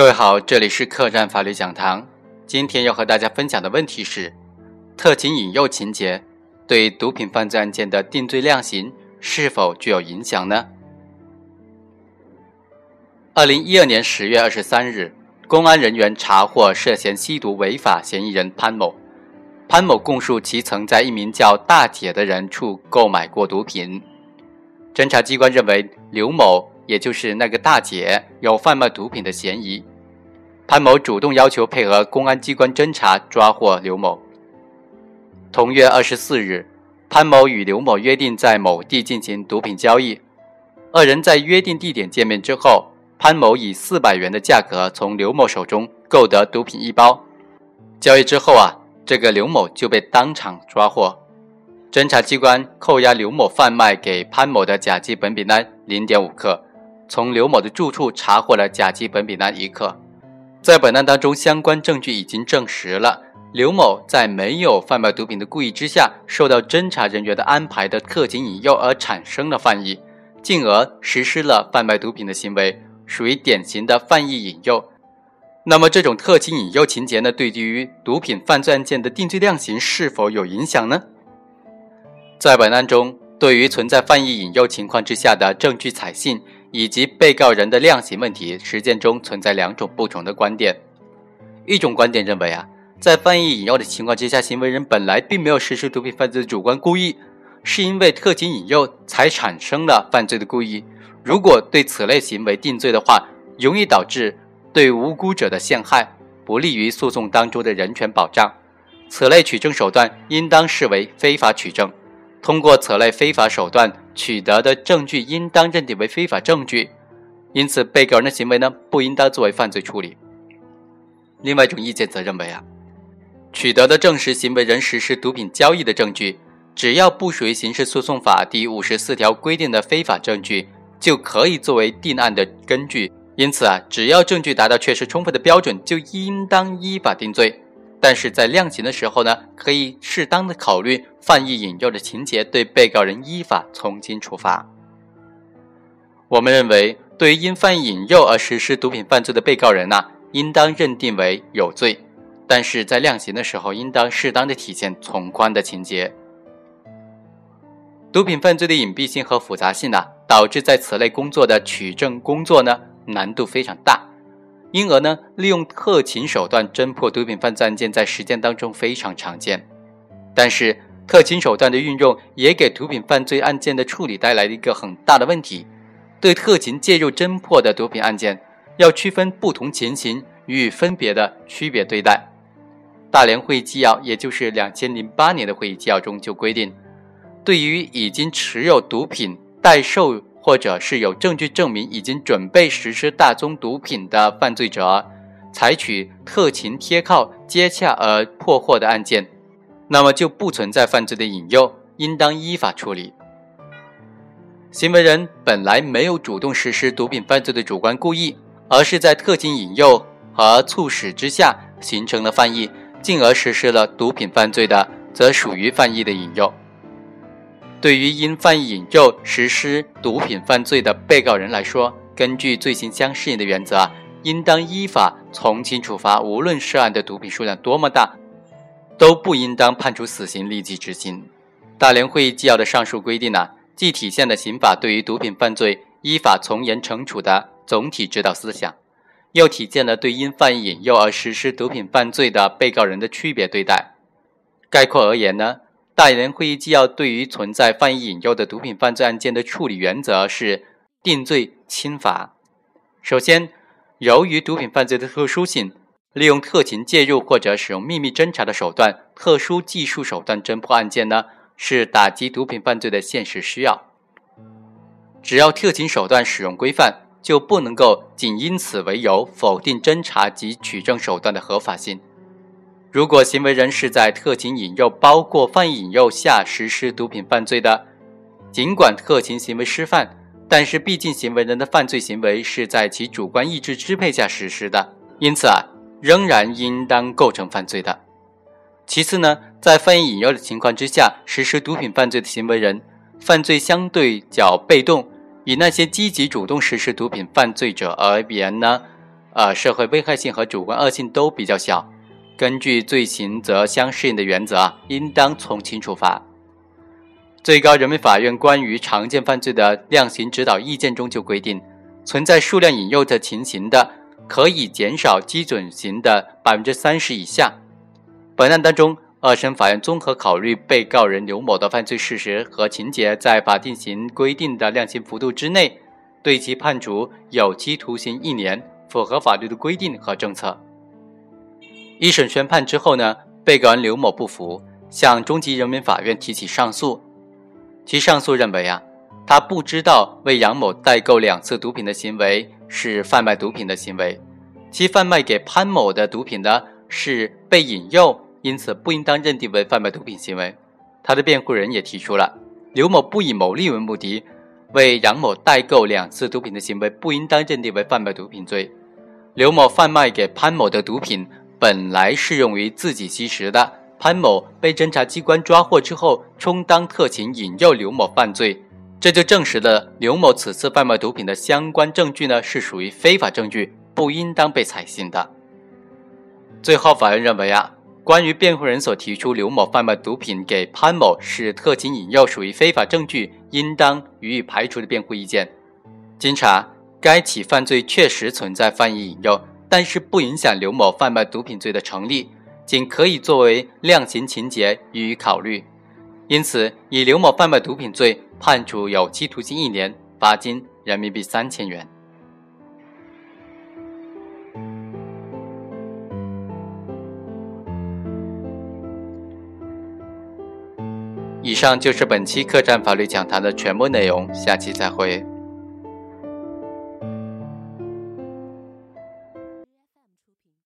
各位好，这里是客栈法律讲堂。今天要和大家分享的问题是：特情引诱情节对毒品犯罪案件的定罪量刑是否具有影响呢？二零一二年十月二十三日，公安人员查获涉嫌吸毒违法嫌疑人潘某。潘某供述，其曾在一名叫大姐的人处购买过毒品。侦查机关认为刘某。也就是那个大姐有贩卖毒品的嫌疑，潘某主动要求配合公安机关侦查，抓获刘某。同月二十四日，潘某与刘某约定在某地进行毒品交易。二人在约定地点见面之后，潘某以四百元的价格从刘某手中购得毒品一包。交易之后啊，这个刘某就被当场抓获。侦查机关扣押刘某贩卖给潘某的甲基苯丙胺零点五克。从刘某的住处查获了甲基苯丙胺一克，在本案当中，相关证据已经证实了刘某在没有贩卖毒品的故意之下，受到侦查人员的安排的特警引诱而产生了犯意，进而实施了贩卖毒品的行为，属于典型的犯意引诱。那么，这种特警引诱情节呢，对于毒品犯罪案件的定罪量刑是否有影响呢？在本案中，对于存在犯意引诱情况之下的证据采信。以及被告人的量刑问题，实践中存在两种不同的观点。一种观点认为啊，在犯意引诱的情况之下，行为人本来并没有实施毒品犯罪的主观故意，是因为特情引诱才产生了犯罪的故意。如果对此类行为定罪的话，容易导致对无辜者的陷害，不利于诉讼当中的人权保障。此类取证手段应当视为非法取证。通过此类非法手段取得的证据，应当认定为非法证据，因此被告人的行为呢，不应当作为犯罪处理。另外一种意见则认为啊，取得的证实行为人实施毒品交易的证据，只要不属于刑事诉讼法第五十四条规定的非法证据，就可以作为定案的根据。因此啊，只要证据达到确实充分的标准，就应当依法定罪。但是在量刑的时候呢，可以适当的考虑犯意引诱的情节，对被告人依法从轻处罚。我们认为，对于因犯意引诱而实施毒品犯罪的被告人呢，应当认定为有罪，但是在量刑的时候，应当适当的体现从宽的情节。毒品犯罪的隐蔽性和复杂性呢，导致在此类工作的取证工作呢，难度非常大。因而呢，利用特情手段侦破毒品犯罪案件在实践当中非常常见。但是，特情手段的运用也给毒品犯罪案件的处理带来了一个很大的问题：对特情介入侦破的毒品案件，要区分不同情形予以分别的区别对待。大连会议纪要，也就是两千零八年的会议纪要中就规定，对于已经持有毒品待售。或者是有证据证明已经准备实施大宗毒品的犯罪者，采取特情贴靠接洽而破获的案件，那么就不存在犯罪的引诱，应当依法处理。行为人本来没有主动实施毒品犯罪的主观故意，而是在特情引诱和促使之下形成了犯意，进而实施了毒品犯罪的，则属于犯意的引诱。对于因犯引诱实施毒品犯罪的被告人来说，根据罪行相适应的原则，应当依法从轻处罚。无论涉案的毒品数量多么大，都不应当判处死刑立即执行。大连会议纪要的上述规定呢，既体现了刑法对于毒品犯罪依法从严惩处的总体指导思想，又体现了对因犯引诱而实施毒品犯罪的被告人的区别对待。概括而言呢？大连会议纪要对于存在犯意引诱的毒品犯罪案件的处理原则是定罪轻罚。首先，由于毒品犯罪的特殊性，利用特情介入或者使用秘密侦查的手段、特殊技术手段侦破案件呢，是打击毒品犯罪的现实需要。只要特勤手段使用规范，就不能够仅因此为由否定侦查及取证手段的合法性。如果行为人是在特情引诱包括犯意引诱下实施毒品犯罪的，尽管特情行为失范，但是毕竟行为人的犯罪行为是在其主观意志支配下实施的，因此啊，仍然应当构成犯罪的。其次呢，在犯意引诱的情况之下实施毒品犯罪的行为人，犯罪相对较被动，以那些积极主动实施毒品犯罪者而言呢，呃，社会危害性和主观恶性都比较小。根据罪行则相适应的原则，应当从轻处罚。最高人民法院关于常见犯罪的量刑指导意见中就规定，存在数量引诱的情形的，可以减少基准刑的百分之三十以下。本案当中，二审法院综合考虑被告人刘某的犯罪事实和情节在法定刑规定的量刑幅度之内，对其判处有期徒刑一年，符合法律的规定和政策。一审宣判之后呢，被告人刘某不服，向中级人民法院提起上诉。其上诉认为啊，他不知道为杨某代购两次毒品的行为是贩卖毒品的行为，其贩卖给潘某的毒品呢是被引诱，因此不应当认定为贩卖毒品行为。他的辩护人也提出了，刘某不以牟利为目的，为杨某代购两次毒品的行为不应当认定为贩卖毒品罪。刘某贩卖给潘某的毒品。本来适用于自己吸食的，潘某被侦查机关抓获之后，充当特情引诱刘某犯罪，这就证实了刘某此次贩卖毒品的相关证据呢是属于非法证据，不应当被采信的。最后，法院认为啊，关于辩护人所提出刘某贩卖毒品给潘某是特情引诱，属于非法证据，应当予以排除的辩护意见。经查，该起犯罪确实存在犯意引诱。但是不影响刘某贩卖毒品罪的成立，仅可以作为量刑情节予以考虑。因此，以刘某贩卖毒品罪判处有期徒刑一年，罚金人民币三千元。以上就是本期客栈法律讲坛的全部内容，下期再会。